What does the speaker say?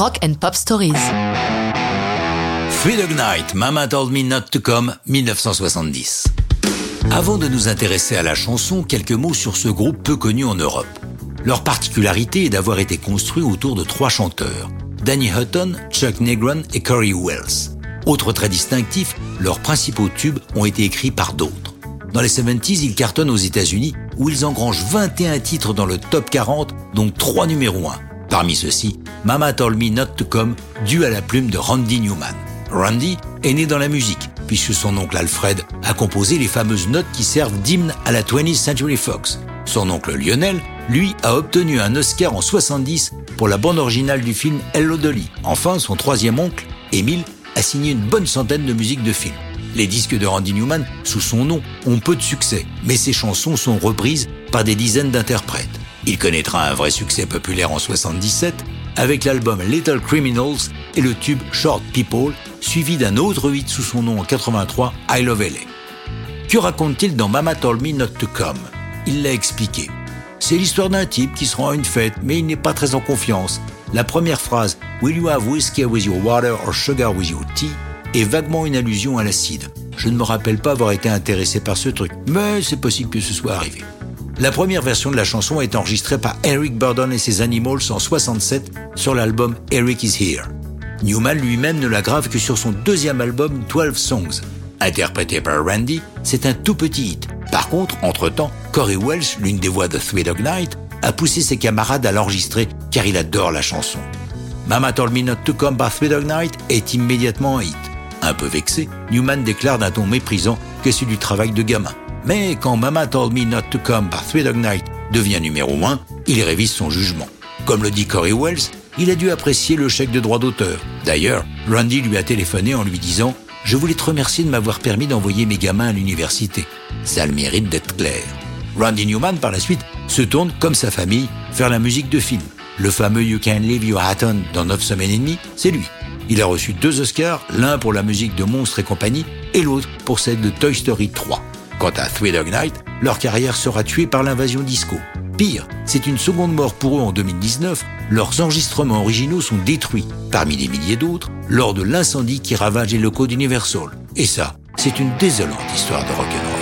Rock and Pop Stories. Three Dog Night, Mama Told Me Not to Come, 1970. Avant de nous intéresser à la chanson, quelques mots sur ce groupe peu connu en Europe. Leur particularité est d'avoir été construit autour de trois chanteurs, Danny Hutton, Chuck Negron et Corey Wells. Autre très distinctif, leurs principaux tubes ont été écrits par d'autres. Dans les 70s, ils cartonnent aux États-Unis où ils engrangent 21 titres dans le top 40, dont 3 numéros 1. Parmi ceux-ci, Mama Told Me Not to Come, dû à la plume de Randy Newman. Randy est né dans la musique, puisque son oncle Alfred a composé les fameuses notes qui servent d'hymne à la 20th Century Fox. Son oncle Lionel, lui, a obtenu un Oscar en 70 pour la bande originale du film Hello Dolly. Enfin, son troisième oncle, Emile, a signé une bonne centaine de musiques de films. Les disques de Randy Newman, sous son nom, ont peu de succès, mais ses chansons sont reprises par des dizaines d'interprètes. Il connaîtra un vrai succès populaire en 77 avec l'album Little Criminals et le tube Short People, suivi d'un autre hit sous son nom en 83, I Love LA. Que raconte-t-il dans Mama Told Me Not to Come? Il l'a expliqué. C'est l'histoire d'un type qui se rend à une fête, mais il n'est pas très en confiance. La première phrase, Will you have whiskey with your water or sugar with your tea? est vaguement une allusion à l'acide. Je ne me rappelle pas avoir été intéressé par ce truc, mais c'est possible que ce soit arrivé. La première version de la chanson est enregistrée par Eric Burdon et ses Animals en 67 sur l'album Eric is Here. Newman lui-même ne la grave que sur son deuxième album 12 Songs. Interprété par Randy, c'est un tout petit hit. Par contre, entre-temps, Corey Welsh, l'une des voix de Three Dog Night, a poussé ses camarades à l'enregistrer car il adore la chanson. Mama Told Me Not to Come by Three Dog Night est immédiatement un hit. Un peu vexé, Newman déclare d'un ton méprisant que c'est du travail de gamin. Mais quand Mama Told Me Not to Come by Three Dog Night devient numéro 1, il révise son jugement. Comme le dit Corey Wells, il a dû apprécier le chèque de droit d'auteur. D'ailleurs, Randy lui a téléphoné en lui disant Je voulais te remercier de m'avoir permis d'envoyer mes gamins à l'université. Ça le mérite d'être clair. Randy Newman, par la suite, se tourne, comme sa famille, vers la musique de film. Le fameux You Can Leave Your Hat On dans 9 semaines et demie, c'est lui. Il a reçu deux Oscars, l'un pour la musique de Monstres et compagnie, et l'autre pour celle de Toy Story 3. Quant à Three Dog Night, leur carrière sera tuée par l'invasion disco. Pire, c'est une seconde mort pour eux en 2019. Leurs enregistrements originaux sont détruits, parmi des milliers d'autres, lors de l'incendie qui ravage les locaux d'Universal. Et ça, c'est une désolante histoire de rock'n'roll.